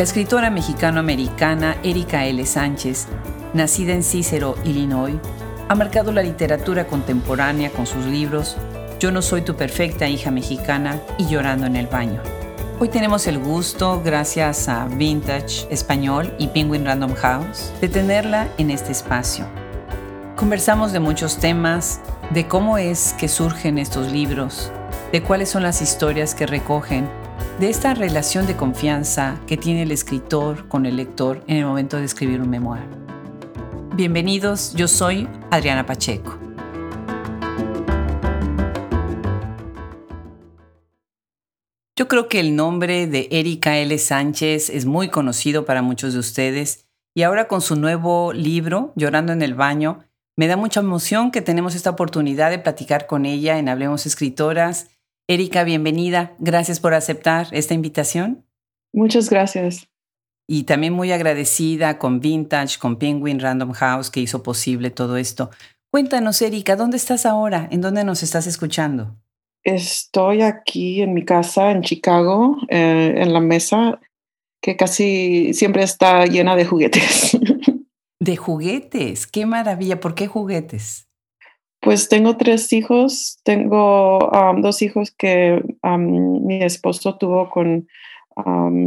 La escritora mexicano-americana Erika L. Sánchez, nacida en Cícero, Illinois, ha marcado la literatura contemporánea con sus libros Yo no soy tu perfecta hija mexicana y Llorando en el baño. Hoy tenemos el gusto, gracias a Vintage Español y Penguin Random House, de tenerla en este espacio. Conversamos de muchos temas, de cómo es que surgen estos libros, de cuáles son las historias que recogen de esta relación de confianza que tiene el escritor con el lector en el momento de escribir un memoir. Bienvenidos, yo soy Adriana Pacheco. Yo creo que el nombre de Erika L. Sánchez es muy conocido para muchos de ustedes y ahora con su nuevo libro, Llorando en el Baño, me da mucha emoción que tenemos esta oportunidad de platicar con ella en Hablemos Escritoras Erika, bienvenida. Gracias por aceptar esta invitación. Muchas gracias. Y también muy agradecida con Vintage, con Penguin Random House que hizo posible todo esto. Cuéntanos, Erika, ¿dónde estás ahora? ¿En dónde nos estás escuchando? Estoy aquí en mi casa en Chicago, eh, en la mesa que casi siempre está llena de juguetes. De juguetes, qué maravilla. ¿Por qué juguetes? Pues tengo tres hijos. Tengo dos hijos que mi esposo tuvo con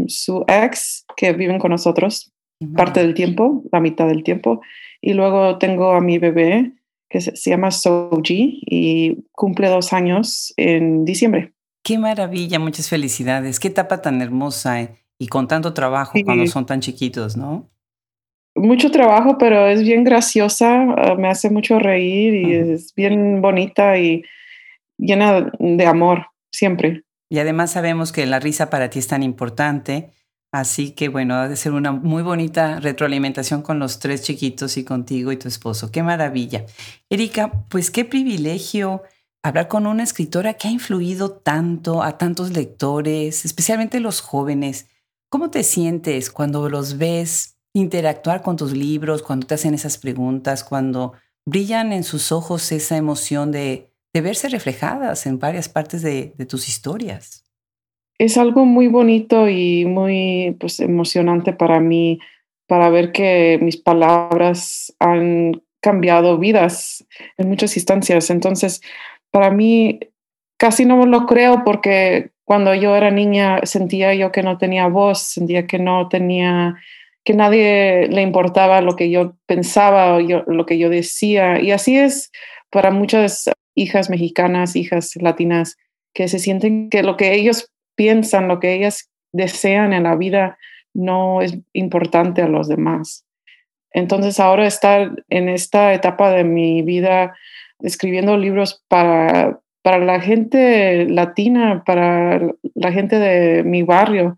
su ex, que viven con nosotros parte del tiempo, la mitad del tiempo. Y luego tengo a mi bebé, que se, llama Soji, y cumple dos años en diciembre. Qué maravilla, muchas felicidades. Qué etapa tan hermosa eh, y con tanto trabajo cuando son tan chiquitos, ¿no? Mucho trabajo, pero es bien graciosa, ah, me hace mucho reír y es bien bonita y llena de amor siempre. Y además sabemos que la risa para ti es tan importante, así que bueno, ha de ser una muy bonita retroalimentación con los tres chiquitos y contigo y tu esposo. Qué maravilla. Erika, pues qué privilegio hablar con una escritora que ha influido tanto a tantos lectores, especialmente los jóvenes. ¿Cómo te sientes cuando los ves interactuar con tus libros, cuando te hacen esas preguntas, cuando brillan en sus ojos esa emoción de, verse reflejadas en varias partes de, tus historias. Es algo muy bonito y muy pues, emocionante para mí, para ver que mis palabras han cambiado vidas en muchas instancias. Entonces, para mí casi no lo creo porque cuando yo era niña sentía yo que no tenía voz, sentía que no tenía que nadie le importaba lo que yo pensaba o lo que yo decía. Y así es para muchas hijas mexicanas, hijas latinas, que se sienten que lo que ellos piensan, lo que ellas desean en la vida no es importante a los demás. Entonces ahora estar en esta etapa de mi vida escribiendo libros para, para la gente latina, para la gente de mi barrio,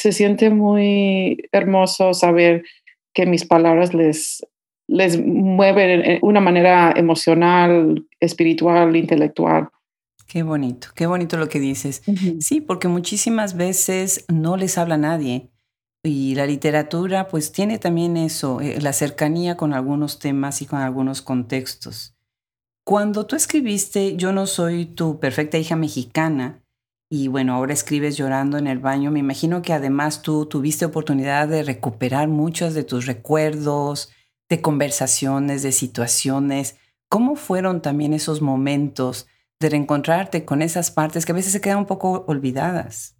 se siente muy hermoso saber que mis palabras les, les mueven de una manera emocional, espiritual, intelectual. Qué bonito, qué bonito lo que dices. Sí, porque muchísimas veces no les habla nadie. Y la literatura pues tiene también eso, eh, la cercanía con algunos temas y con algunos contextos. Cuando tú escribiste Yo no soy tu perfecta hija mexicana, y bueno, ahora escribes llorando en el baño. Me imagino que además tú tuviste oportunidad de recuperar muchos de tus recuerdos, de conversaciones, de situaciones. ¿Cómo fueron también esos momentos de reencontrarte con esas partes que a veces se quedan un poco olvidadas?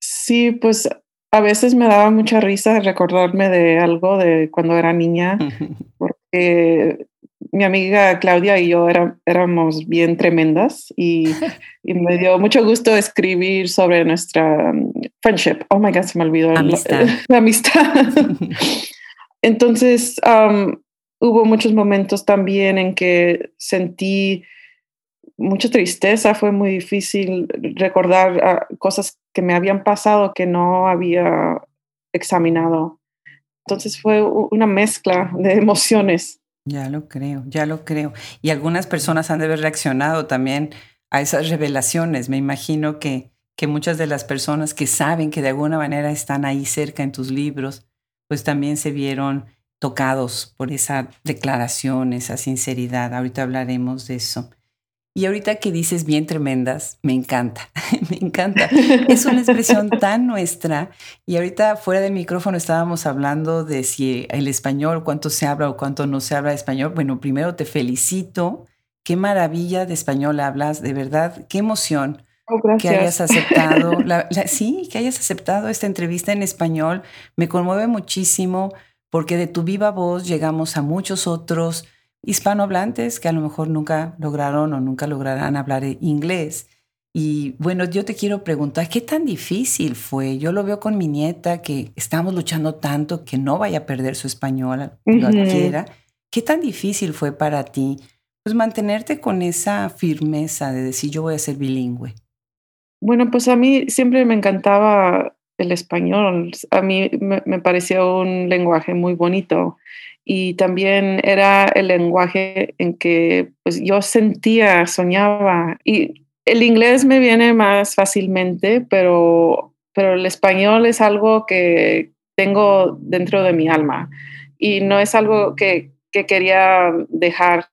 Sí, pues a veces me daba mucha risa recordarme de algo de cuando era niña, porque mi amiga Claudia y yo éramos bien tremendas y, me dio mucho gusto escribir sobre nuestra um, friendship. Oh my God, se me olvidó amistad. La, amistad. Entonces, um, hubo muchos momentos también en que sentí mucha tristeza, fue muy difícil recordar ah, cosas que me habían pasado que no había examinado. Entonces fue una mezcla de emociones. Ya lo creo, ya lo creo. Y algunas personas han de haber reaccionado también a esas revelaciones. Me imagino que, que muchas de las personas que saben que de alguna manera están ahí cerca en tus libros, pues también se vieron tocados por esa declaración, esa sinceridad. Ahorita hablaremos de eso. Y ahorita que dices bien tremendas, me encanta, me encanta. Es una expresión tan nuestra. Y ahorita fuera del micrófono estábamos hablando de si el español, cuánto se habla o cuánto no se habla español. Bueno, primero te felicito. Qué maravilla de español hablas, de verdad, qué emoción. Oh, que hayas aceptado, sí, que hayas aceptado esta entrevista en español. Me conmueve muchísimo porque de tu viva voz llegamos a muchos otros hispanohablantes que a lo mejor nunca lograron o nunca lograrán hablar inglés. Y bueno, yo te quiero preguntar, ¿qué tan difícil fue? Yo lo veo con mi nieta que estamos luchando tanto que no vaya a perder su español, lo quiera. ¿Qué tan difícil fue para ti pues mantenerte con esa firmeza de decir yo voy a ser bilingüe? Bueno, pues a mí siempre me encantaba el español. A mí me, me pareció un lenguaje muy bonito y también era el lenguaje en que pues, yo sentía, soñaba. Y el inglés me viene más fácilmente, pero, pero el español es algo que tengo dentro de mi alma y no es algo que, que quería dejar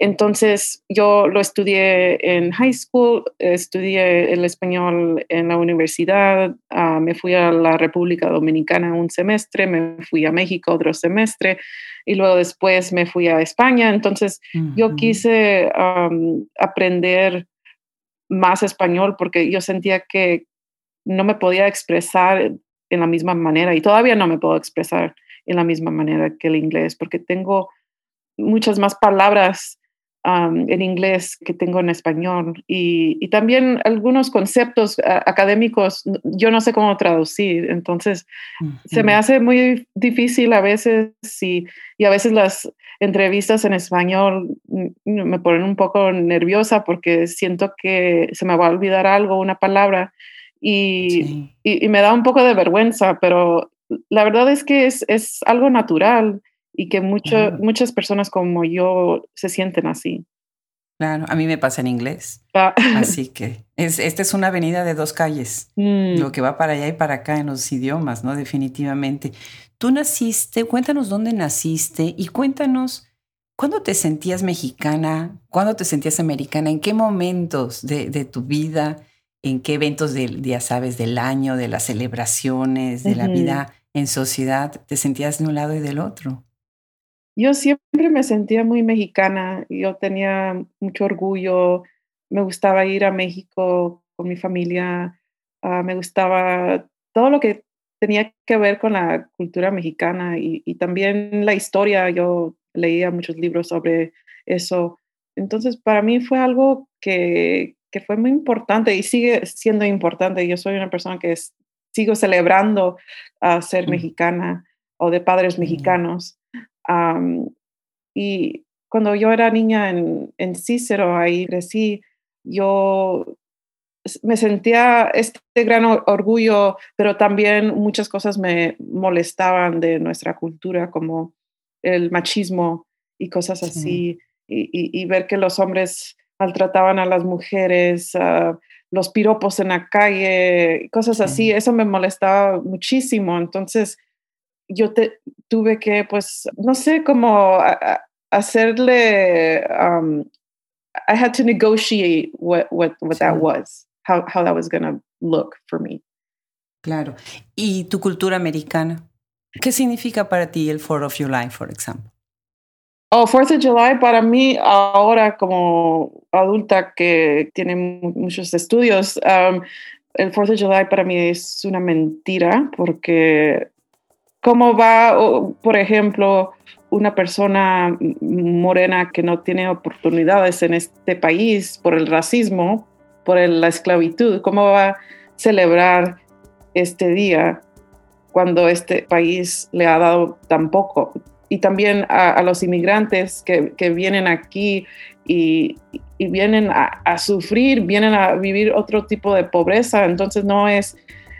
entonces yo lo estudié en high school, estudié el español en la universidad, ah, me fui a la República Dominicana un semestre, me fui a México otro semestre y luego después me fui a España. Entonces yo quise aprender más español porque yo sentía que no me podía expresar en la misma manera y todavía no me puedo expresar en la misma manera que el inglés porque tengo muchas más palabras en inglés que tengo en español. Y, también algunos conceptos académicos yo no sé cómo traducir. Entonces se me hace muy difícil a veces y, y a veces las entrevistas en español me ponen un poco nerviosa porque siento que se me va a olvidar algo una palabra. Y, y, me da un poco de vergüenza pero la verdad es que es, es algo natural y que muchas personas como yo se sienten así. Claro, a mí me pasa en inglés. Ah. Así que es, esta es una avenida de dos calles, mm. lo que va para allá y para acá en los idiomas, ¿no? Definitivamente. Tú naciste, cuéntanos dónde naciste y cuéntanos cuándo te sentías mexicana, cuándo te sentías americana, en qué momentos de, de tu vida, en qué eventos del, ya sabes, del año, de las celebraciones, de la vida en sociedad, te sentías de un lado y del otro. Yo siempre me sentía muy mexicana, yo tenía mucho orgullo, me gustaba ir a México con mi familia, ah, me gustaba todo lo que tenía que ver con la cultura mexicana y, también la historia, yo leía muchos libros sobre eso. Entonces, para mí fue algo que, que fue muy importante y sigue siendo importante. Yo soy una persona que sigo celebrando a ser mexicana o de padres mexicanos y cuando yo era niña en, en Cícero, ahí crecí, yo me sentía este gran orgullo, pero también muchas cosas me molestaban de nuestra cultura, como el machismo y cosas así, y, y, ver que los hombres maltrataban a las mujeres, los piropos en la calle, cosas así, eso me molestaba muchísimo. Entonces, yo te, tuve que, pues, no sé cómo hacerle, um, I had to negotiate what, what, what that was, how, how that was going to look for me. Claro. ¿Y tu cultura americana? ¿Qué significa para ti el 4th of July, por ejemplo? Oh, 4th of July para mí ahora como adulta que tiene muchos estudios, um, el 4th of July para mí es una mentira porque cómo va, por ejemplo, una persona morena que no tiene oportunidades en este país por el racismo, por la esclavitud, cómo va a celebrar este día cuando este país le ha dado tan poco. Y también a, los inmigrantes que, vienen aquí y, vienen a, sufrir, vienen a vivir otro tipo de pobreza. Entonces no es,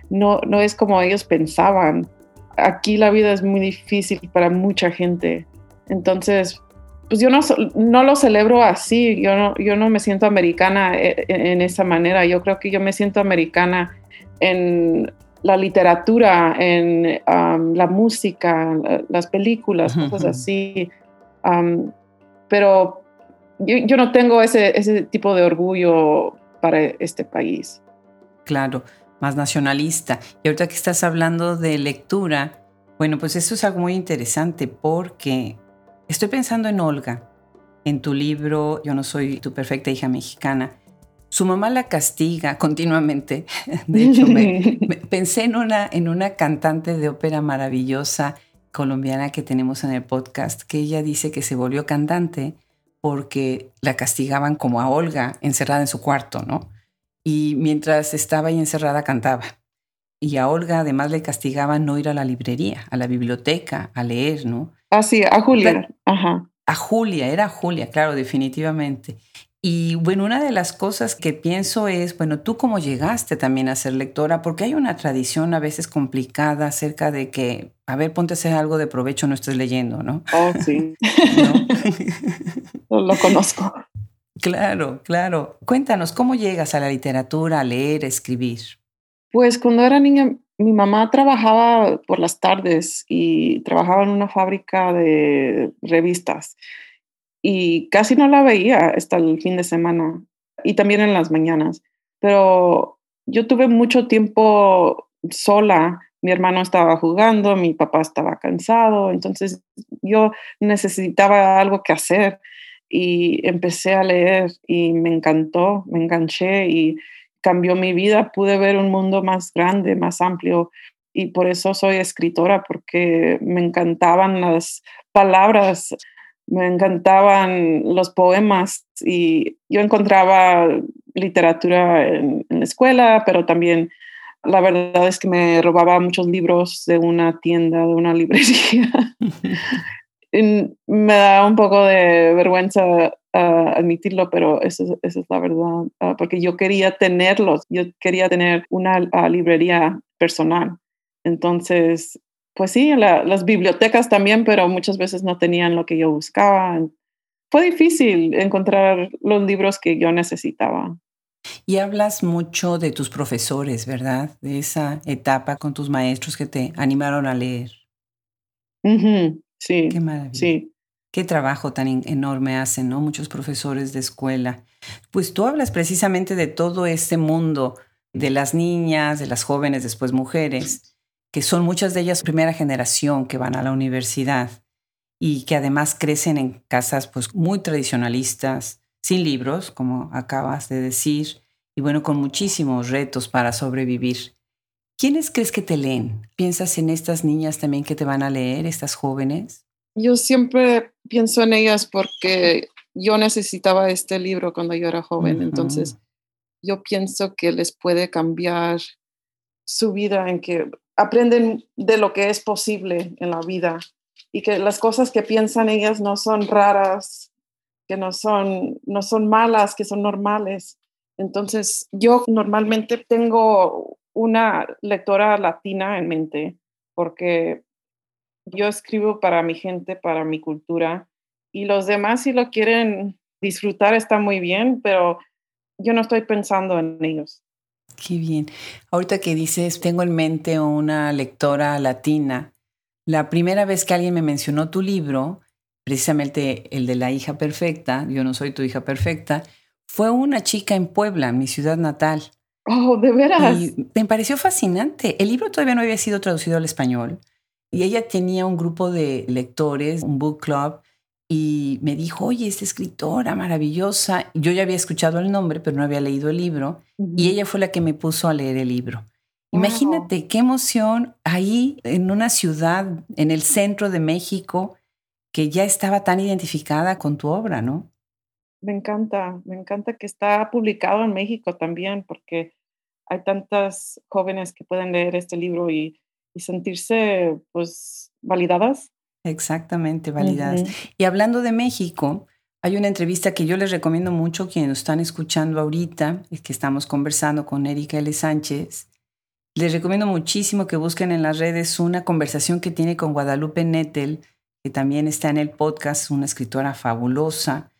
no, no es como ellos pensaban aquí la vida es muy difícil para mucha gente. Entonces, pues yo no, no lo celebro así, yo no, yo no me siento americana eh, en, esa manera, yo creo que yo me siento americana en la literatura, en la música, las películas, cosas así. pero yo, no tengo ese, ese tipo de orgullo para este país. Claro, más nacionalista. Y ahorita que estás hablando de lectura, bueno, pues eso es algo muy interesante porque estoy pensando en Olga, en tu libro Yo no soy tu perfecta hija mexicana. Su mamá la castiga continuamente. De hecho, pensé en una, en una cantante de ópera maravillosa colombiana que tenemos en el podcast, que ella dice que se volvió cantante porque la castigaban como a Olga encerrada en su cuarto, ¿no? Y mientras estaba ahí encerrada cantaba. Y a Olga además le castigaban no ir a la librería, a la biblioteca, a leer, ¿no? Ah, sí, a Julia. Ajá. A Julia, era Julia, claro, definitivamente. Y bueno, una de las cosas que pienso es, bueno, tú cómo llegaste también a ser lectora, porque hay una tradición a veces complicada acerca de que, a ver, ponte a hacer algo de provecho, no estés leyendo, ¿no? Oh, sí. Lo conozco. Claro, claro. Cuéntanos, ¿cómo llegas a la literatura, a leer, a escribir? Pues cuando era niña, mi mamá trabajaba por las tardes y trabajaba en una fábrica de revistas y casi no la veía hasta el fin de semana y también en las mañanas. Pero yo tuve mucho tiempo sola. Mi hermano estaba jugando, mi papá estaba cansado, entonces yo necesitaba algo que hacer y empecé a leer y me encantó, me enganché y cambió mi vida. Pude ver un mundo más grande, más amplio y por eso soy escritora, porque me encantaban las palabras me encantaban los poemas y yo encontraba literatura en, la escuela, pero también la verdad es que me robaba muchos libros de una tienda, de una librería. me da un poco de vergüenza ah, admitirlo, pero eso, es la verdad, ah, porque yo quería tenerlos, yo quería tener una ah, librería personal. Entonces, pues sí, las bibliotecas también, pero muchas veces no tenían lo que yo buscaba. Fue difícil encontrar los libros que yo necesitaba. Y hablas mucho de tus profesores, ¿verdad? De esa etapa con tus maestros que te animaron a leer. Sí. Qué maravilla. Sí. Qué trabajo tan enorme hacen, ¿no? Muchos profesores de escuela. Pues tú hablas precisamente de todo este mundo de las niñas, de las jóvenes, después mujeres, que son muchas de ellas primera generación que van a la universidad y que además crecen en casas pues muy tradicionalistas, sin libros, como acabas de decir, y bueno, con muchísimos retos para sobrevivir. ¿Quiénes crees que te leen? ¿Piensas en estas niñas también que te van a leer, estas jóvenes? Yo siempre pienso en ellas porque yo necesitaba este libro cuando yo era joven, entonces yo pienso que les puede cambiar su vida en que aprenden de lo que es posible en la vida y que las cosas que piensan ellas no son raras, que no son, no son malas, que son normales. Entonces, yo normalmente tengo una lectora latina en mente porque yo escribo para mi gente, para mi cultura y los demás si lo quieren disfrutar está muy bien, pero yo no estoy pensando en ellos. Qué bien. Ahorita que dices, tengo en mente una lectora latina. La primera vez que alguien me mencionó tu libro, precisamente el de la hija perfecta, yo no soy tu hija perfecta, fue una chica en Puebla, mi ciudad natal. Oh, de veras. Y me pareció fascinante. El libro todavía no había sido traducido al español y ella tenía un grupo de lectores, un book club, y me dijo, oye, esta escritora maravillosa. Yo ya había escuchado el nombre, pero no había leído el libro. Y ella fue la que me puso a leer el libro. Imagínate qué emoción ahí en una ciudad, en el centro de México, que ya estaba tan identificada con tu obra, ¿no? Me encanta, me encanta que está publicado en México también, porque hay tantas jóvenes que pueden leer este libro y, y sentirse pues validadas Exactamente, validadas. Y hablando de México, hay una entrevista que yo les recomiendo mucho quienes nos están escuchando ahorita, es que estamos conversando con Erika L. Sánchez. Les recomiendo muchísimo que busquen en las redes una conversación que tiene con Guadalupe Nettel, que también está en el podcast, una escritora fabulosa.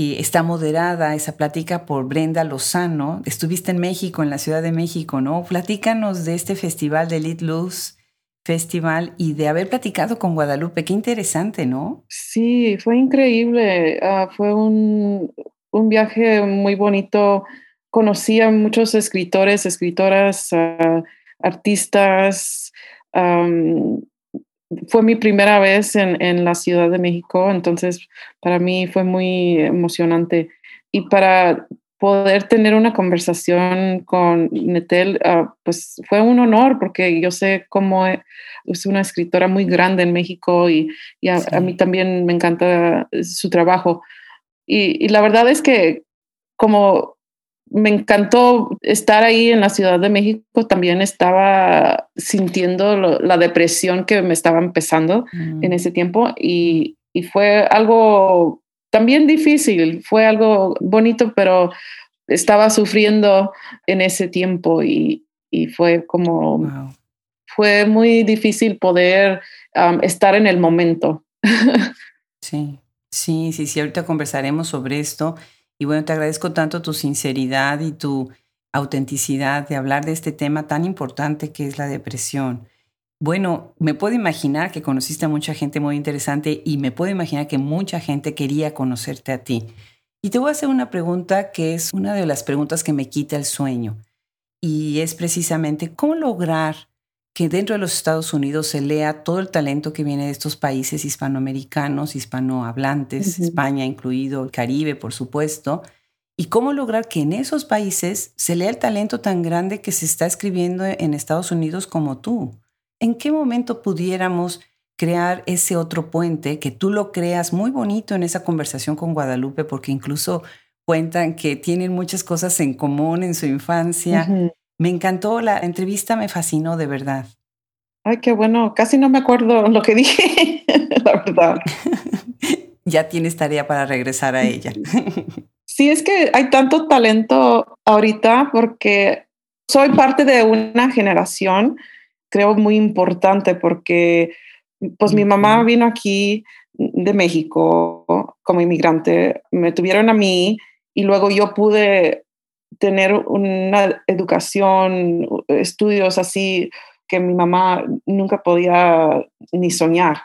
Y está moderada esa plática por Brenda Lozano. Estuviste en México, en la Ciudad de México, ¿no? Platícanos de este festival de Lit Luz Festival y de haber platicado con Guadalupe. Qué interesante, ¿no? Sí, fue increíble. Ah, fue un, un, viaje muy bonito. Conocí a muchos escritores, escritoras, uh, artistas. Fue mi primera vez en, en, la Ciudad de México, entonces para mí fue muy emocionante. Y para poder tener una conversación con Netel, uh, pues fue un honor porque yo sé cómo e, es una escritora muy grande en México y, y a, sí. a, mí también me encanta su trabajo. Y, y, la verdad es que como me encantó estar ahí en la Ciudad de México, también estaba sintiendo lo, la depresión que me estaba empezando mm. en ese tiempo y, y fue algo también difícil, fue algo bonito, pero estaba sufriendo en ese tiempo y, y fue como, wow. fue muy difícil poder um, estar en el momento. sí, sí, sí, sí, ahorita conversaremos sobre esto y bueno, te agradezco tanto tu sinceridad y tu autenticidad de hablar de este tema tan importante que es la depresión. Bueno, me puedo imaginar que conociste a mucha gente muy interesante y me puedo imaginar que mucha gente quería conocerte a ti. Y te voy a hacer una pregunta que es una de las preguntas que me quita el sueño. Y es precisamente cómo lograr que dentro de los Estados Unidos se lea todo el talento que viene de estos países hispanoamericanos, hispanohablantes, uh -huh. España incluido, el Caribe, por supuesto, y cómo lograr que en esos países se lea el talento tan grande que se está escribiendo en Estados Unidos como tú. ¿en qué momento pudiéramos crear ese otro puente que tú lo creas muy bonito en esa conversación con Guadalupe, porque incluso cuentan que tienen muchas cosas en común en su infancia. Uh -huh. Me encantó la entrevista, me fascinó de verdad. Ay, qué bueno, casi no me acuerdo lo que dije, la verdad. ya tienes tarea para regresar a ella. sí, es que hay tanto talento ahorita porque soy parte de una generación creo muy importante porque pues mi mamá vino aquí de México como inmigrante, me tuvieron a mí y luego yo pude tener una educación, estudios así que mi mamá nunca podía ni soñar.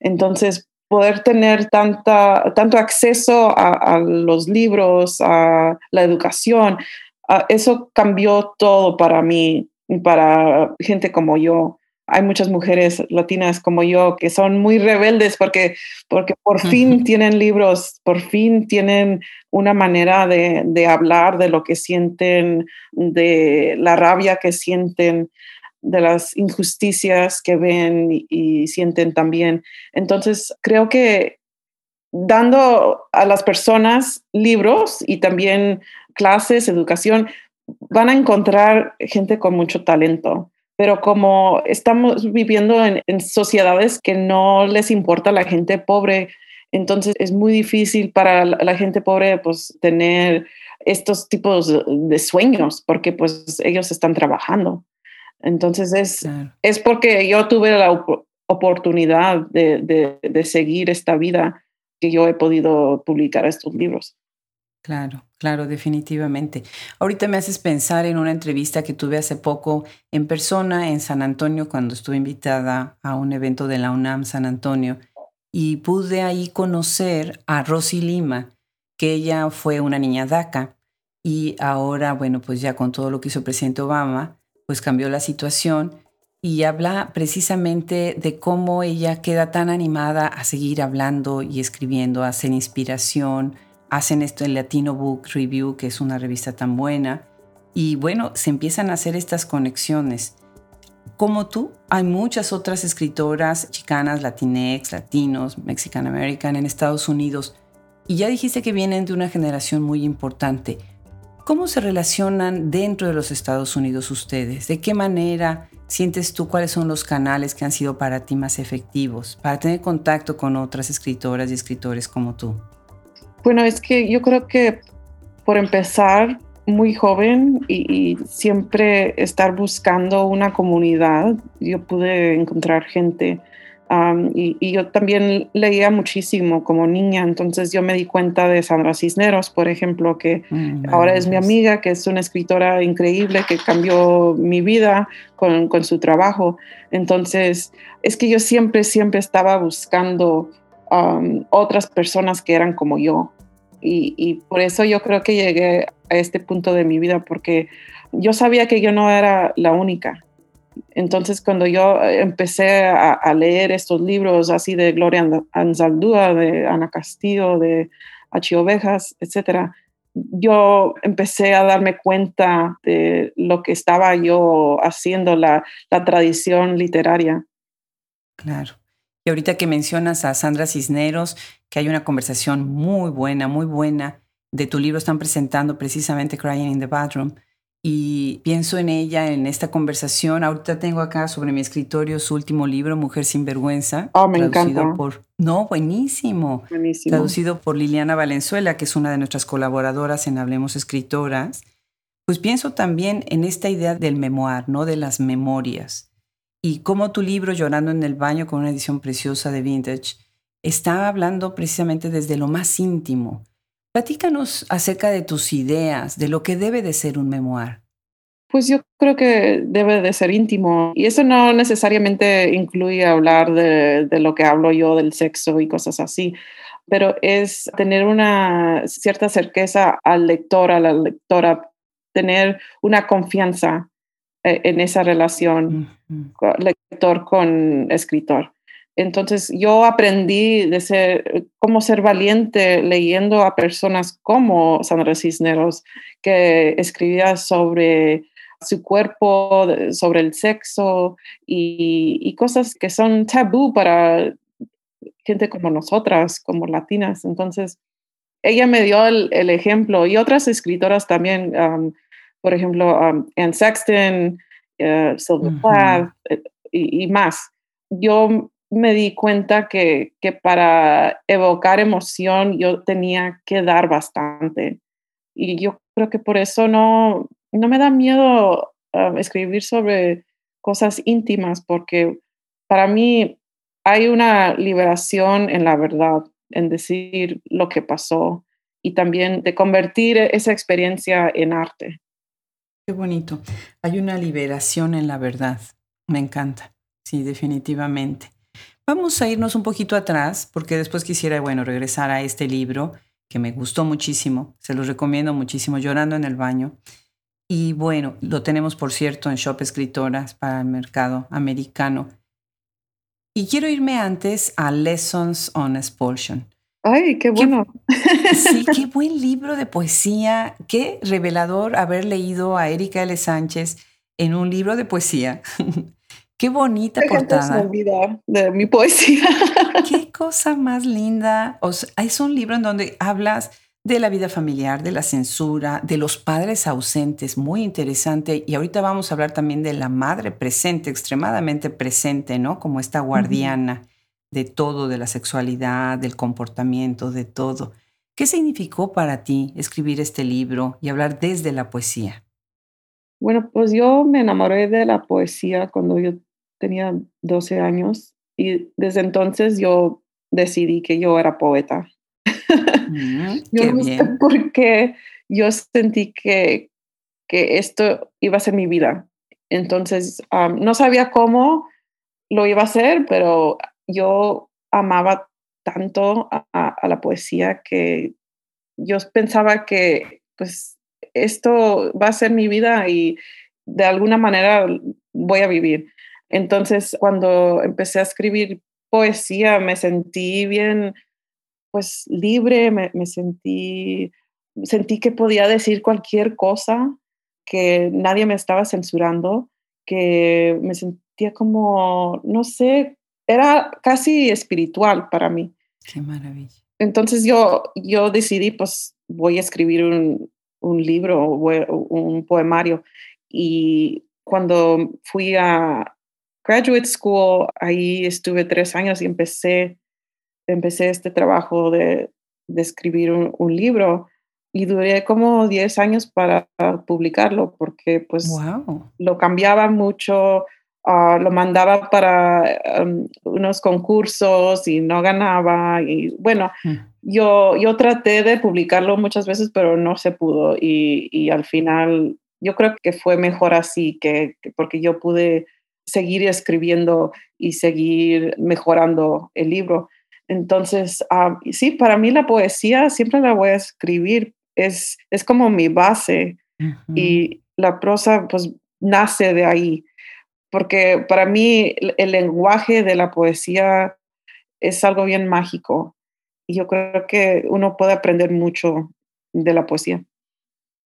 Entonces, poder tener tanta, tanto acceso a, los libros, a la educación, eso cambió todo para mí para gente como yo. Hay muchas mujeres latinas como yo que son muy rebeldes porque, porque por fin tienen libros, por fin tienen una manera de, de, hablar de lo que sienten, de la rabia que sienten, de las injusticias que ven y, y sienten también. Entonces, creo que dando a las personas libros y también clases, educación, van a encontrar gente con mucho talento, pero como estamos viviendo en, en, sociedades que no les importa la gente pobre, entonces es muy difícil para la, la gente pobre pues tener estos tipos de, de, sueños porque pues ellos están trabajando. Entonces es, claro. es porque yo tuve la op oportunidad de, de, de seguir esta vida que yo he podido publicar estos libros. Claro, claro, definitivamente. Ahorita me haces pensar en una entrevista que tuve hace poco en persona en San Antonio cuando estuve invitada a un evento de la UNAM San Antonio y pude ahí conocer a Rosy Lima, que ella fue una niña DACA y ahora, bueno, pues ya con todo lo que hizo el presidente Obama, pues cambió la situación y habla precisamente de cómo ella queda tan animada a seguir hablando y escribiendo, a hacer inspiración, hacen esto en Latino Book Review, que es una revista tan buena, y bueno, se empiezan a hacer estas conexiones. Como tú, hay muchas otras escritoras chicanas, latinex, latinos, mexican american en Estados Unidos, y ya dijiste que vienen de una generación muy importante. ¿Cómo se relacionan dentro de los Estados Unidos ustedes? ¿De qué manera sientes tú cuáles son los canales que han sido para ti más efectivos para tener contacto con otras escritoras y escritores como tú? Bueno, es que yo creo que por empezar muy joven y, y, siempre estar buscando una comunidad, yo pude encontrar gente y, yo también leía muchísimo como niña, entonces yo me di cuenta de Sandra Cisneros, por ejemplo, que mm, ahora es mi amiga, que es una escritora increíble, que cambió mi vida con, con su trabajo. Entonces, es que yo siempre, siempre estaba buscando otras personas que eran como yo. Y, y por eso yo creo que llegué a este punto de mi vida, porque yo sabía que yo no era la única entonces, cuando yo empecé a, leer estos libros así de Gloria Anzaldúa, de Ana Castillo, de H. Ovejas, etcétera, yo empecé a darme cuenta de lo que estaba yo haciendo, la, la tradición literaria. Claro. Y ahorita que mencionas a Sandra Cisneros, que hay una conversación muy buena, muy buena de tu libro, están presentando precisamente Crying in the Bathroom y pienso en ella en esta conversación. Ahorita tengo acá sobre mi escritorio su último libro, Mujer sin vergüenza. Oh, me encanta. Por, no, buenísimo. Buenísimo. Traducido por Liliana Valenzuela, que es una de nuestras colaboradoras en Hablemos Escritoras. Pues pienso también en esta idea del memoir, ¿no? De las memorias. Y cómo tu libro, Llorando en el baño, con una edición preciosa de Vintage, está hablando precisamente desde lo más íntimo, Platícanos acerca de tus ideas, de lo que debe de ser un memoir. Pues yo creo que debe de ser íntimo y eso no necesariamente incluye hablar de, lo que hablo yo del sexo y cosas así, pero es tener una cierta certeza al lector, a la lectora, tener una confianza en esa relación lector con escritor. Entonces yo aprendí de ser, cómo ser valiente leyendo a personas como Sandra Cisneros, que escribía sobre su cuerpo, sobre el sexo y, cosas que son tabú para gente como nosotras, como latinas. Entonces, ella me dio el, ejemplo y otras escritoras también, um, por ejemplo, um, Anne Sexton, uh, Sylvia Plath eh, y, y, más. Yo me di cuenta que, que, para evocar emoción yo tenía que dar bastante. Y yo creo que por eso no, no me da miedo ah, escribir sobre cosas íntimas, porque para mí hay una liberación en la verdad, en decir lo que pasó y también de convertir esa experiencia en arte. Qué bonito. Hay una liberación en la verdad. Me encanta. Sí, definitivamente. Vamos a irnos un poquito atrás porque después quisiera, bueno, regresar a este libro que me gustó muchísimo, se los recomiendo muchísimo, Llorando en el baño. Y bueno, lo tenemos, por cierto, en Shop Escritoras para el mercado americano. Y quiero irme antes a Lessons on Expulsion. ¡Ay, qué bueno! sí, qué buen libro de poesía. Qué revelador haber leído a Erika L. Sánchez en un libro de poesía. Qué bonita portada. de mi poesía. Qué cosa más linda. es un libro en donde hablas de la vida familiar, de la censura, de los padres ausentes, muy interesante. Y ahorita vamos a hablar también de la madre presente, extremadamente presente, ¿no? Como esta guardiana de todo, de la sexualidad, del comportamiento, de todo. ¿Qué significó para ti escribir este libro y hablar desde la poesía? Bueno, pues yo me enamoré de la poesía cuando yo tenía 12 años y desde entonces yo decidí que yo era poeta. Mm, yo no sé por qué yo sentí que, que esto iba a ser mi vida. Entonces, no sabía cómo lo iba a hacer, pero yo amaba tanto a, la poesía que yo pensaba que pues esto va a ser mi vida y de alguna manera voy a vivir. Entonces, cuando empecé a escribir poesía, me sentí bien, pues libre, me, sentí, sentí que podía decir cualquier cosa, que nadie me estaba censurando, que me sentía como, no sé, era casi espiritual para mí. Qué maravilla. Entonces yo, yo decidí, pues voy a escribir un, un libro, un poemario. Y cuando fui a, graduate school, ahí estuve tres años y empecé, empecé este trabajo de, de escribir un, libro y duré como diez años para publicarlo porque pues lo cambiaba mucho, ah, lo mandaba para um, unos concursos y no ganaba. Y bueno, mm. yo, yo traté de publicarlo muchas veces, pero no se pudo. Y, y al final, yo creo que fue mejor así, que, porque yo pude seguir escribiendo y seguir mejorando el libro. Entonces, ah, sí, para mí la poesía siempre la voy a escribir, es, es como mi base y la prosa pues nace de ahí, porque para mí el, lenguaje de la poesía es algo bien mágico y yo creo que uno puede aprender mucho de la poesía.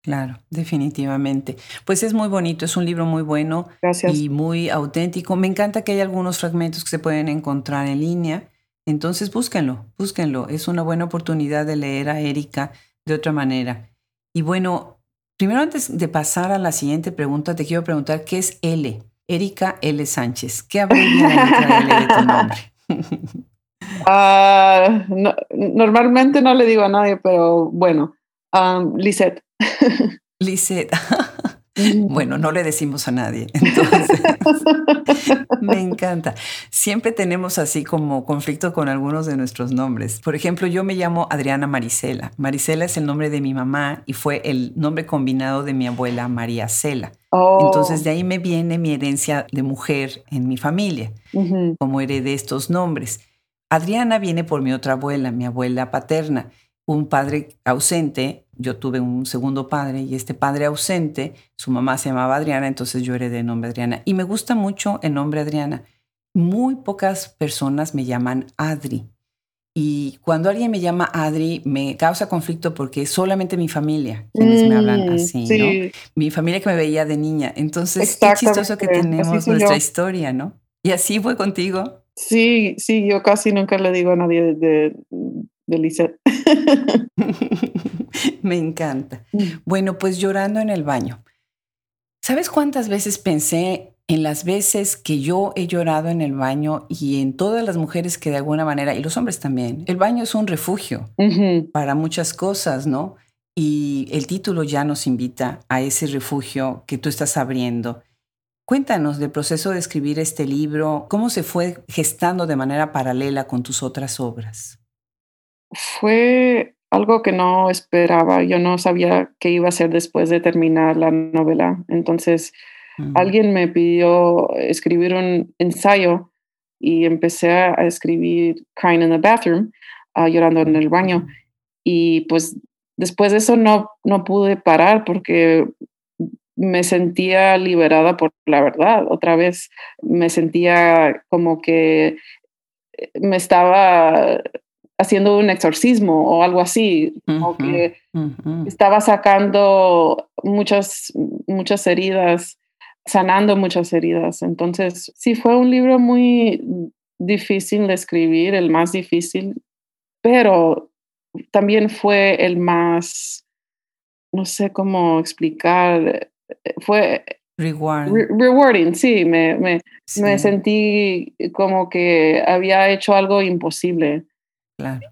Claro, definitivamente. Pues es muy bonito, es un libro muy bueno y muy auténtico. Me encanta que hay algunos fragmentos que se pueden encontrar en línea. Entonces búsquenlo, búsquenlo. Es una buena oportunidad de leer a Erika de otra manera. Y bueno, primero antes de pasar a la siguiente pregunta, te quiero preguntar, ¿qué es L? Erika L. Sánchez. ¿Qué abrevia la L de tu nombre? Ah, normalmente no le digo a nadie, pero bueno, um, Lisette. Lisette. Bueno, no le decimos a nadie. Entonces, me encanta. Siempre tenemos así como conflicto con algunos de nuestros nombres. Por ejemplo, yo me llamo Adriana Marisela. Marisela es el nombre de mi mamá y fue el nombre combinado de mi abuela María Cela. Oh. Entonces de ahí me viene mi herencia de mujer en mi familia, como heredé estos nombres. Adriana viene por mi otra abuela, mi abuela paterna, un padre ausente yo tuve un segundo padre y este padre ausente, su mamá se llamaba Adriana, entonces yo heredé el nombre Adriana. Y me gusta mucho el nombre Adriana. Muy pocas personas me llaman Adri. Y cuando alguien me llama Adri, me causa conflicto porque es solamente mi familia quienes me hablan mm, así, ¿no? Mi familia que me veía de niña. Entonces, qué chistoso que tenemos nuestra historia, ¿no? Y así fue contigo. Sí, sí, yo casi nunca le digo a nadie de, de Me encanta. Mm. Bueno, pues llorando en el baño. ¿Sabes cuántas veces pensé en las veces que yo he llorado en el baño y en todas las mujeres que de alguna manera, y los hombres también, el baño es un refugio para muchas cosas, ¿no? Y el título ya nos invita a ese refugio que tú estás abriendo. Cuéntanos del proceso de escribir este libro, cómo se fue gestando de manera paralela con tus otras obras. Fue algo que no esperaba. Yo no sabía qué iba a hacer después de terminar la novela. Entonces, mm. alguien me pidió escribir un ensayo y empecé a escribir Crying in the Bathroom, uh, llorando en el baño. Y pues después de eso no, no pude parar porque me sentía liberada por la verdad. Otra vez me sentía como que me estaba haciendo un exorcismo o algo así, como que estaba sacando muchas, muchas heridas, sanando muchas heridas. Entonces, sí, fue un libro muy difícil de escribir, el más difícil, pero también fue el más, no sé cómo explicar, fue rewarding, sí, me, me, me sentí como que había hecho algo imposible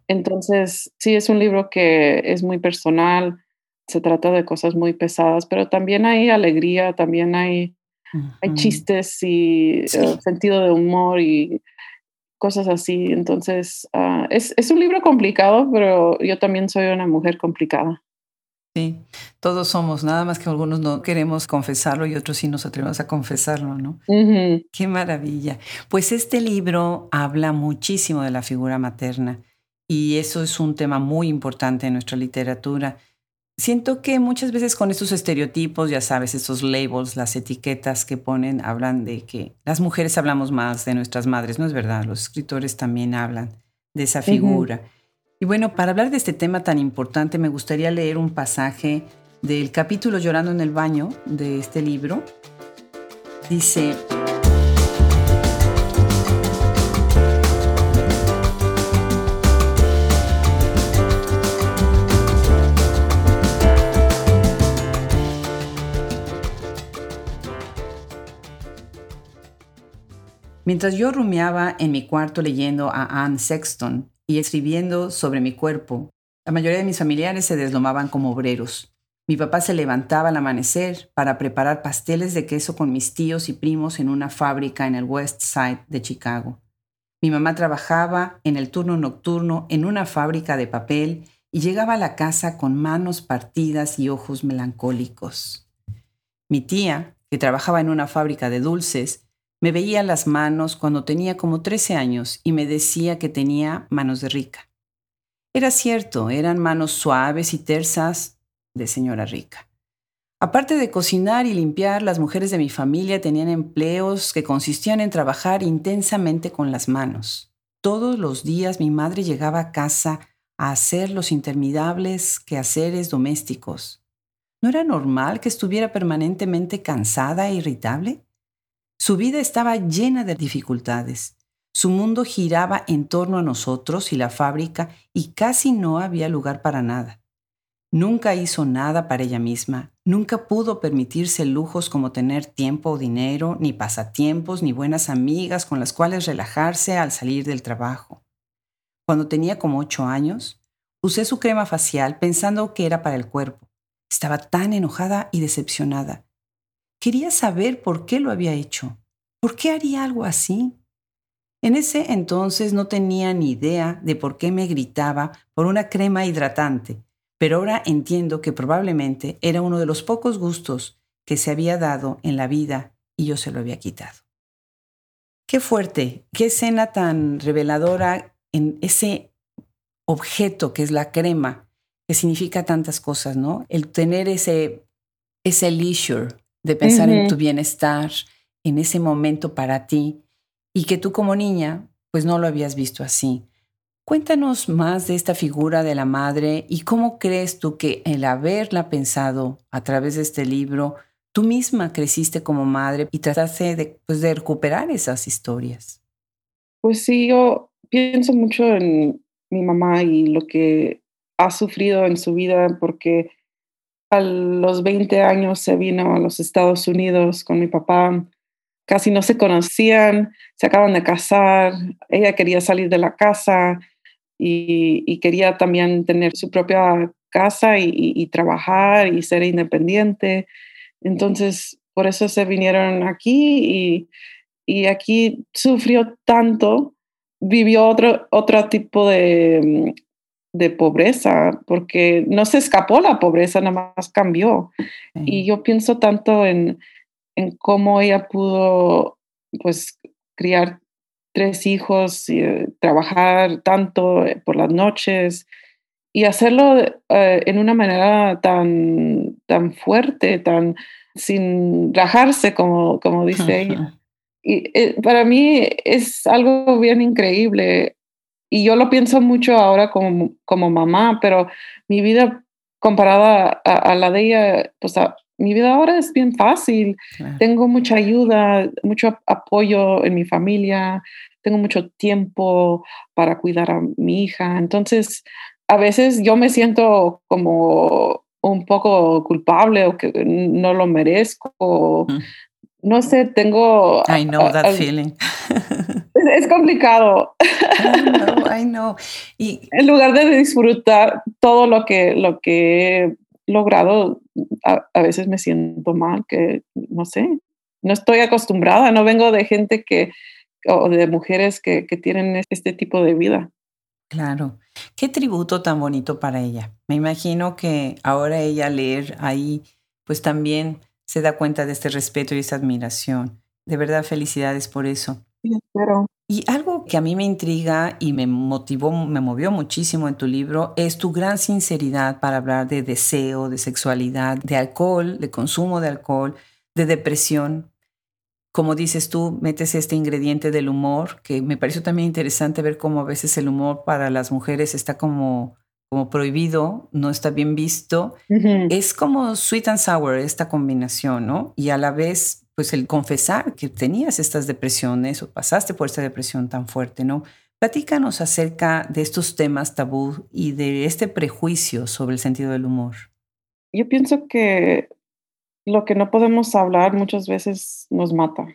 entonces, sí, es un libro que es muy personal, se trata de cosas muy pesadas, pero también hay alegría, también hay, hay chistes y eh, sentido de humor y cosas así. Entonces, ah, es, es un libro complicado, pero yo también soy una mujer complicada. Sí, todos somos, nada más que algunos no queremos confesarlo y otros sí nos atrevemos a confesarlo, ¿no? Qué maravilla. Pues este libro habla muchísimo de la figura materna y eso es un tema muy importante en nuestra literatura. Siento que muchas veces con estos estereotipos, ya sabes, estos labels, las etiquetas que ponen, hablan de que las mujeres hablamos más de nuestras madres, no es verdad, los escritores también hablan de esa figura. Y bueno, para hablar de este tema tan importante, me gustaría leer un pasaje del capítulo Llorando en el baño de este libro. Dice, Mientras yo rumiaba en mi cuarto leyendo a Anne Sexton y escribiendo sobre mi cuerpo, la mayoría de mis familiares se deslomaban como obreros. Mi papá se levantaba al amanecer para preparar pasteles de queso con mis tíos y primos en una fábrica en el West Side de Chicago. Mi mamá trabajaba en el turno nocturno en una fábrica de papel y llegaba a la casa con manos partidas y ojos melancólicos. Mi tía, que trabajaba en una fábrica de dulces, me veía las manos cuando tenía como 13 años y me decía que tenía manos de rica. Era cierto, eran manos suaves y tersas de señora rica. Aparte de cocinar y limpiar, las mujeres de mi familia tenían empleos que consistían en trabajar intensamente con las manos. Todos los días mi madre llegaba a casa a hacer los interminables quehaceres domésticos. ¿No era normal que estuviera permanentemente cansada e irritable? Su vida estaba llena de dificultades. Su mundo giraba en torno a nosotros y la fábrica y casi no había lugar para nada. Nunca hizo nada para ella misma, nunca pudo permitirse lujos como tener tiempo o dinero, ni pasatiempos, ni buenas amigas con las cuales relajarse al salir del trabajo. Cuando tenía como ocho años, usé su crema facial pensando que era para el cuerpo. Estaba tan enojada y decepcionada. Quería saber por qué lo había hecho. ¿Por qué haría algo así? En ese entonces no tenía ni idea de por qué me gritaba por una crema hidratante pero ahora entiendo que probablemente era uno de los pocos gustos que se había dado en la vida y yo se lo había quitado. Qué fuerte, qué escena tan reveladora en ese objeto que es la crema, que significa tantas cosas, ¿no? El tener ese, ese leisure de pensar en tu bienestar, en ese momento para ti, y que tú como niña, pues no lo habías visto así. Cuéntanos más de esta figura de la madre y cómo crees tú que el haberla pensado a través de este libro, tú misma creciste como madre y trataste de, pues, de recuperar esas historias. Pues sí, yo pienso mucho en mi mamá y lo que ha sufrido en su vida porque a los 20 años se vino a los Estados Unidos con mi papá. Casi no se conocían, se acaban de casar, ella quería salir de la casa, y, quería también tener su propia casa y, trabajar y ser independiente. Entonces, por eso se vinieron aquí y, aquí sufrió tanto, vivió otro, otro tipo de, de pobreza, porque no se escapó la pobreza, nada más cambió. Y yo pienso tanto en, en cómo ella pudo pues criar tres hijos, y, eh, trabajar tanto eh, por las noches y hacerlo eh, en una manera tan, tan fuerte, tan sin rajarse, como, como dice ella. Y para mí es algo bien increíble. Y yo lo pienso mucho ahora como, como mamá, pero mi vida comparada a, la de ella, pues mi vida ahora es bien fácil. Tengo mucha ayuda, mucho apoyo en mi familia, tengo mucho tiempo para cuidar a mi hija. Entonces, a veces yo me siento como un poco culpable o que no lo merezco. Mm. No sé, tengo... I know that feeling. Es, complicado. I know, Y en lugar de disfrutar todo lo que, lo que he logrado, a, a veces me siento mal, que no sé, no estoy acostumbrada, no vengo de gente que, o de mujeres que, que tienen este tipo de vida. Claro. Qué tributo tan bonito para ella. Me imagino que ahora ella leer ahí, pues también se da cuenta de este respeto y esta admiración. De verdad, felicidades por eso. Sí, espero. Y algo que a mí me intriga y me motivó, me movió muchísimo en tu libro es tu gran sinceridad para hablar de deseo, de sexualidad, de alcohol, de consumo de alcohol, de depresión como dices tú, metes este ingrediente del humor, que me pareció también interesante ver cómo a veces el humor para las mujeres está como, como prohibido, no está bien visto. Es como sweet and sour esta combinación, ¿no? Y a la vez, pues el confesar que tenías estas depresiones o pasaste por esta depresión tan fuerte, ¿no? Platícanos acerca de estos temas tabú y de este prejuicio sobre el sentido del humor. Yo pienso que lo que no podemos hablar muchas veces nos mata.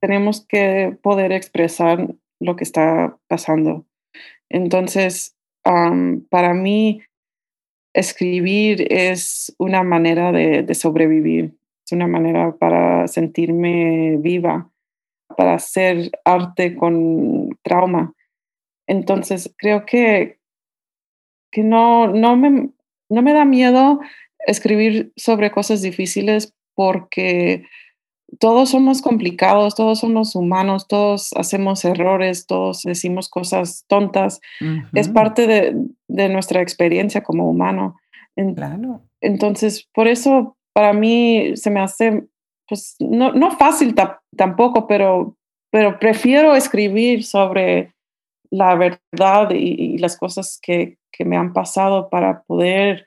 Tenemos que poder expresar lo que está pasando. Entonces, para mí, escribir es una manera de, sobrevivir, es una manera para sentirme viva, para hacer arte con trauma. Entonces, creo que, que no, no, me, no me da miedo escribir sobre cosas difíciles porque todos somos complicados, todos somos humanos, todos hacemos errores, todos decimos cosas tontas. Es parte de, nuestra experiencia como humano. Entonces, por eso para mí se me hace, pues, no, no fácil tampoco, pero, pero prefiero escribir sobre la verdad y, las cosas que, que me han pasado para poder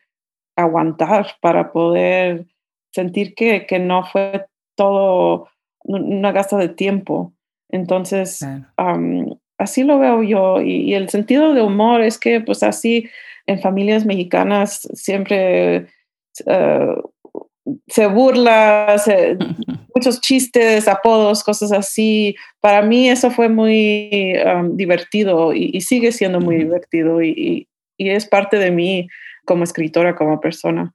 aguantar, para poder sentir que, que no fue todo una gasta de tiempo. Entonces, así lo veo yo. Y, el sentido de humor es que, pues así, en familias mexicanas siempre eh, se burla, muchos chistes, apodos, cosas así. Para mí eso fue muy divertido y, sigue siendo muy divertido y, y es parte de mí como escritora, como persona.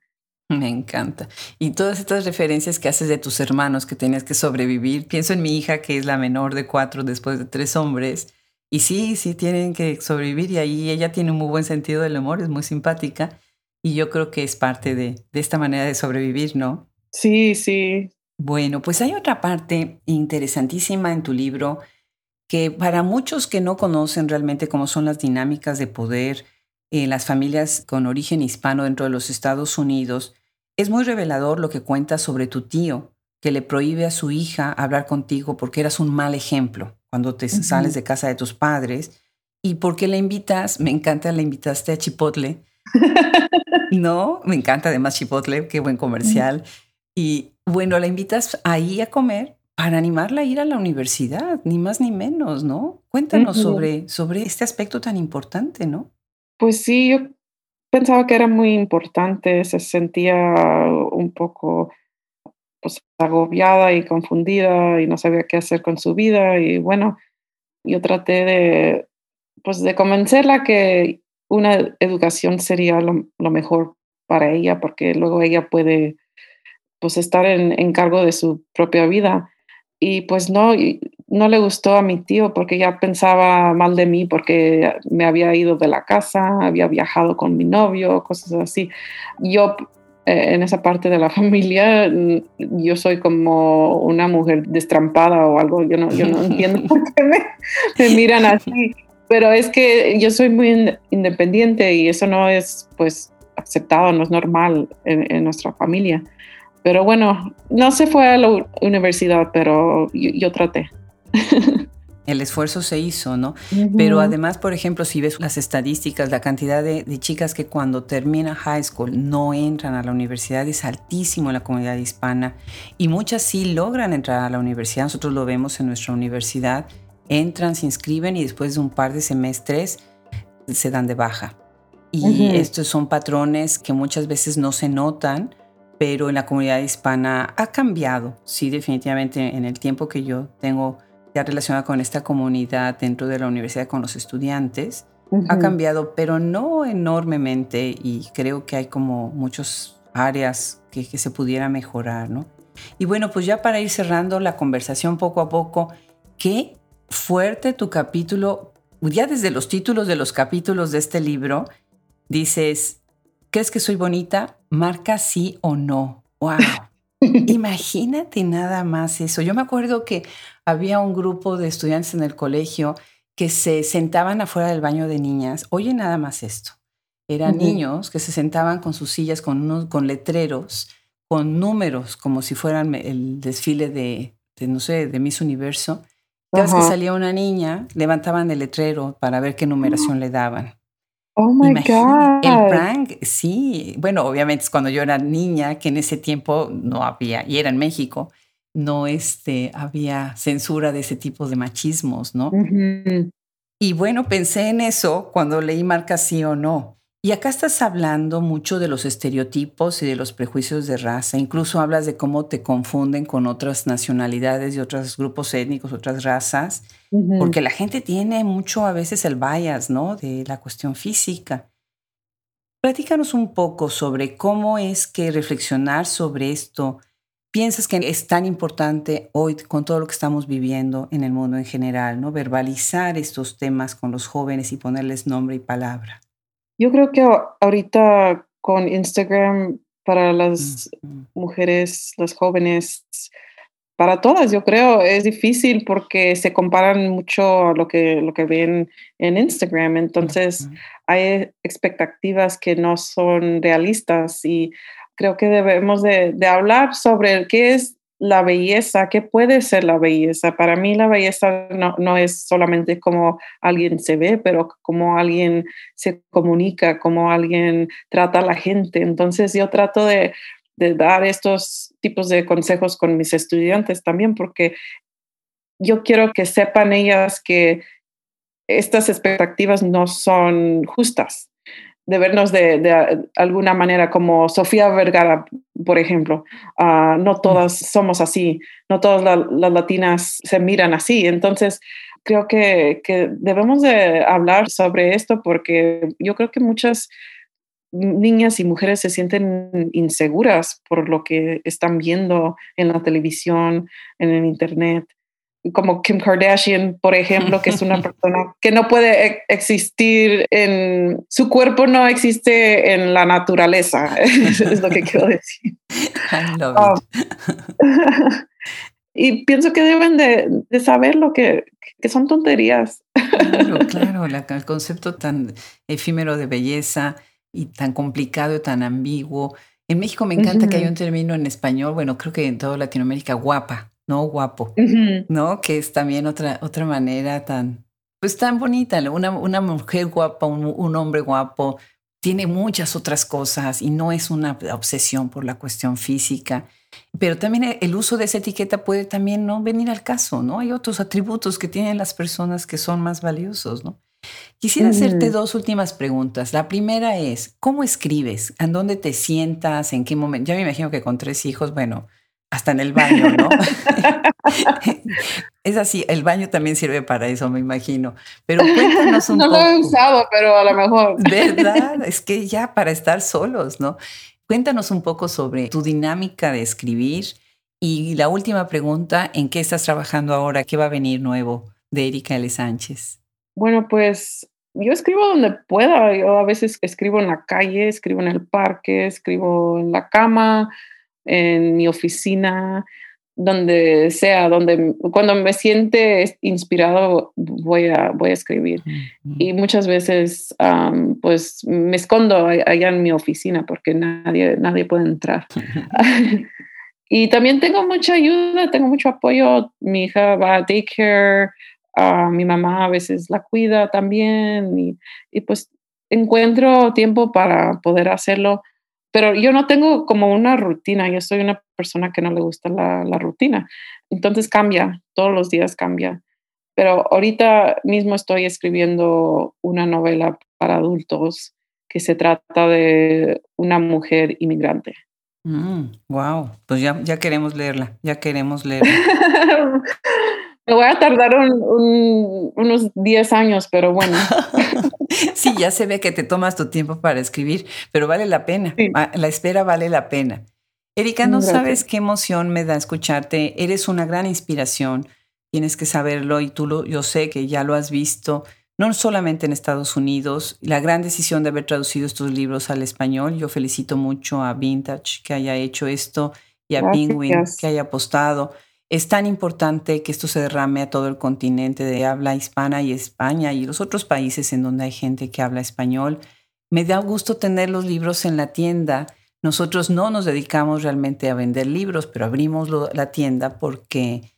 Me encanta. Y todas estas referencias que haces de tus hermanos que tenías que sobrevivir. Pienso en mi hija, que es la menor de cuatro después de tres hombres. Y sí, sí tienen que sobrevivir. Y ahí ella tiene un muy buen sentido del humor, es muy simpática. Y yo creo que es parte de, de esta manera de sobrevivir, ¿no? Sí, sí. Bueno, pues hay otra parte interesantísima en tu libro que para muchos que no conocen realmente cómo son las dinámicas de poder en las familias con origen hispano dentro de los Estados Unidos, es muy revelador lo que cuentas sobre tu tío, que le prohíbe a su hija hablar contigo porque eras un mal ejemplo cuando te sales de casa de tus padres. ¿Y por qué le invitas? Me encanta, le invitaste a Chipotle. no, me encanta además Chipotle, qué buen comercial. Y bueno, la invitas ahí a comer para animarla a ir a la universidad, ni más ni menos, ¿no? Cuéntanos sobre, sobre este aspecto tan importante, ¿no? Pues sí, yo pensaba que era muy importante, se sentía un poco pues, agobiada y confundida y no sabía qué hacer con su vida y bueno, yo traté de, pues, de convencerla que una educación sería lo, mejor para ella porque luego ella puede pues estar en, en, cargo de su propia vida y pues no, no le gustó a mi tío porque ya pensaba mal de mí porque me había ido de la casa, había viajado con mi novio, cosas así. Yo eh, en esa parte de la familia, mm, yo soy como una mujer destrampada o algo, yo no, yo no entiendo por qué me, miran así, pero es que yo soy muy independiente y eso no es pues aceptado, no es normal en nuestra familia. Pero bueno, no se fue a la universidad, pero yo, traté. El esfuerzo se hizo, ¿no? Pero además, por ejemplo, si ves las estadísticas, la cantidad de, chicas que cuando terminan high school no entran a la universidad es altísimo en la comunidad hispana y muchas sí logran entrar a la universidad. Nosotros lo vemos en nuestra universidad. Entran, se inscriben y después de un par de semestres se dan de baja. Y estos son patrones que muchas veces no se notan pero en la comunidad hispana ha cambiado, sí, definitivamente en el tiempo que yo tengo ya relacionado con esta comunidad dentro de la universidad con los estudiantes, ha cambiado, pero no enormemente y creo que hay como muchas áreas que, que se pudiera mejorar, ¿no? Y bueno, pues ya para ir cerrando la conversación poco a poco, qué fuerte tu capítulo, ya desde los títulos de los capítulos de este libro, dices, ¿crees que soy bonita? marca sí o no. ¡Wow! Imagínate nada más eso. Yo me acuerdo que había un grupo de estudiantes en el colegio que se sentaban afuera del baño de niñas. Oye, nada más esto. Eran niños que se sentaban con sus sillas con, unos, con letreros, con números, como si fueran el desfile de, no sé, de Miss Universo. Cada vez que salía una niña, levantaban el letrero para ver qué numeración le daban. Oh my God. El prank, sí. Bueno, obviamente es cuando yo era niña, que en ese tiempo no había, y era en México, no este, había censura de ese tipo de machismos, ¿no? Y bueno, pensé en eso cuando leí Marca sí o no. Y acá estás hablando mucho de los estereotipos y de los prejuicios de raza. Incluso hablas de cómo te confunden con otras nacionalidades y otros grupos étnicos, otras razas, porque la gente tiene mucho a veces el bias, ¿no? De la cuestión física. Platícanos un poco sobre cómo es que reflexionar sobre esto piensas que es tan importante hoy con todo lo que estamos viviendo en el mundo en general, ¿no? Verbalizar estos temas con los jóvenes y ponerles nombre y palabra. Yo creo que ahorita con Instagram para las mujeres, las jóvenes, para todas, yo creo, es difícil porque se comparan mucho a lo que, lo que ven en Instagram. Entonces, hay expectativas que no son realistas y creo que debemos de, de hablar sobre qué es la belleza, qué puede ser la belleza. Para mí la belleza no, no, es solamente como alguien se ve, pero como alguien se comunica, como alguien trata a la gente. Entonces yo trato de, de dar estos tipos de consejos con mis estudiantes también, porque yo quiero que sepan ellas que estas expectativas no son justas de vernos de, alguna manera como Sofía Vergara, por ejemplo. Ah, no todas somos así, no todas las latinas se miran así. Entonces, creo que, que, debemos de hablar sobre esto porque yo creo que muchas niñas y mujeres se sienten inseguras por lo que están viendo en la televisión, en el internet como Kim Kardashian, por ejemplo, que es una persona que no puede e-, existir en su cuerpo, no existe en la naturaleza, es lo que quiero decir. Um, y pienso que deben de, saber lo que, que, son tonterías. Claro, claro, el concepto tan efímero de belleza y tan complicado y tan ambiguo. En México me encanta que hay un término en español, bueno, creo que en toda Latinoamérica, guapa. ¿No? Guapo, ¿no? Que es también otra, otra manera tan, pues tan bonita. Una, una mujer guapa, un, hombre guapo, tiene muchas otras cosas y no es una obsesión por la cuestión física. Pero también el uso de esa etiqueta puede también no venir al caso, ¿no? Hay otros atributos que tienen las personas que son más valiosos, ¿no? Quisiera hacerte dos últimas preguntas. La primera es, ¿cómo escribes? ¿En dónde te sientas? ¿En qué momento? Ya me imagino que con tres hijos, bueno, hasta en el baño, ¿no? es así, el baño también sirve para eso, me imagino. Pero cuéntanos un no poco. No lo he usado, pero a lo mejor. ¿Verdad? Es que ya para estar solos, ¿no? Cuéntanos un poco sobre tu dinámica de escribir. Y la última pregunta, ¿en qué estás trabajando ahora? ¿Qué va a venir nuevo de Erika L. Sánchez? Bueno, pues yo escribo donde pueda. Yo a veces escribo en la calle, escribo en el parque, escribo en la cama, en mi oficina, donde sea, donde cuando me siente inspirado voy a, voy a escribir. Y muchas veces pues me escondo allá en mi oficina porque nadie, nadie puede entrar. y también tengo mucha ayuda, tengo mucho apoyo. Mi hija va a daycare, mi mamá a veces la cuida también y, y pues encuentro tiempo para poder hacerlo pero yo no tengo como una rutina, yo soy una persona que no le gusta la, rutina. Entonces cambia, todos los días cambia. Pero ahorita mismo estoy escribiendo una novela para adultos que se trata de una mujer inmigrante. wow, mm, pues ya, ya queremos leerla, ya queremos leerla. Me voy a tardar unos 10 años, pero bueno. sí, ya se ve que te tomas tu tiempo para escribir, pero vale la pena. La espera vale la pena. Erika, no sabes qué emoción me da escucharte. Eres una gran inspiración. Tienes que saberlo y tú lo, yo sé que ya lo has visto, no solamente en Estados Unidos. La gran decisión de haber traducido estos libros al español. Yo felicito mucho a Vintage que haya hecho esto y a Penguin que haya apostado. Es tan importante que esto se derrame a todo el continente de habla hispana y España y los otros países en donde hay gente que habla español. Me da gusto tener los libros en la tienda. Nosotros no nos dedicamos realmente a vender libros, pero abrimos la tienda porque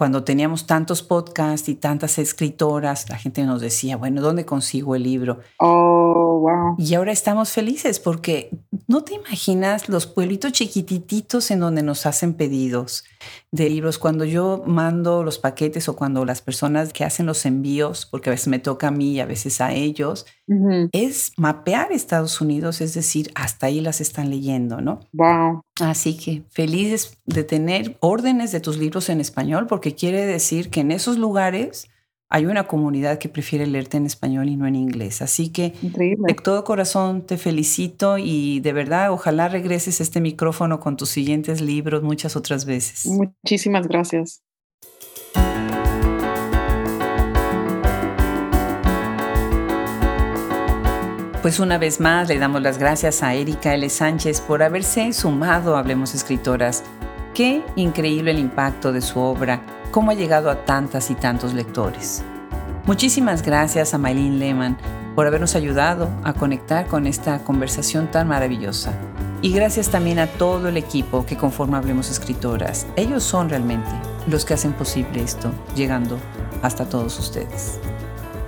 cuando teníamos tantos podcasts y tantas escritoras, la gente nos decía, bueno, ¿dónde consigo el libro? Oh, wow. Y ahora estamos felices porque no te imaginas los pueblitos chiquititos en donde nos hacen pedidos de libros. Cuando yo mando los paquetes o cuando las personas que hacen los envíos, porque a veces me toca a mí y a veces a ellos, es mapear Estados Unidos, es decir, hasta ahí las están leyendo, ¿no? Wow. Así que felices de tener órdenes de tus libros en español, porque quiere decir que en esos lugares hay una comunidad que prefiere leerte en español y no en inglés. Así que Increíble. de todo corazón te felicito y de verdad ojalá regreses a este micrófono con tus siguientes libros muchas otras veces. Muchísimas gracias. Pues una vez más le damos las gracias a Erika L. Sánchez por haberse sumado a Hablemos Escritoras. Qué increíble el impacto de su obra, cómo ha llegado a tantas y tantos lectores. Muchísimas gracias a Maylene Lehman por habernos ayudado a conectar con esta conversación tan maravillosa. Y gracias también a todo el equipo que conforma Hablemos Escritoras. Ellos son realmente los que hacen posible esto, llegando hasta todos ustedes.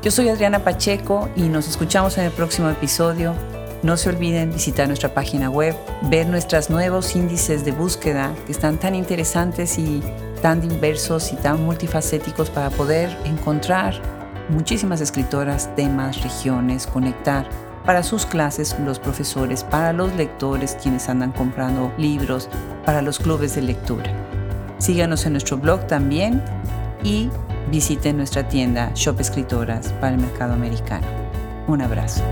Yo soy Adriana Pacheco y nos escuchamos en el próximo episodio. No se olviden visitar nuestra página web, ver nuestros nuevos índices de búsqueda que están tan interesantes y tan diversos y tan multifacéticos para poder encontrar muchísimas escritoras, temas, regiones, conectar para sus clases los profesores, para los lectores quienes andan comprando libros, para los clubes de lectura. Síganos en nuestro blog también y visiten nuestra tienda Shop Escritoras para el mercado americano. Un abrazo.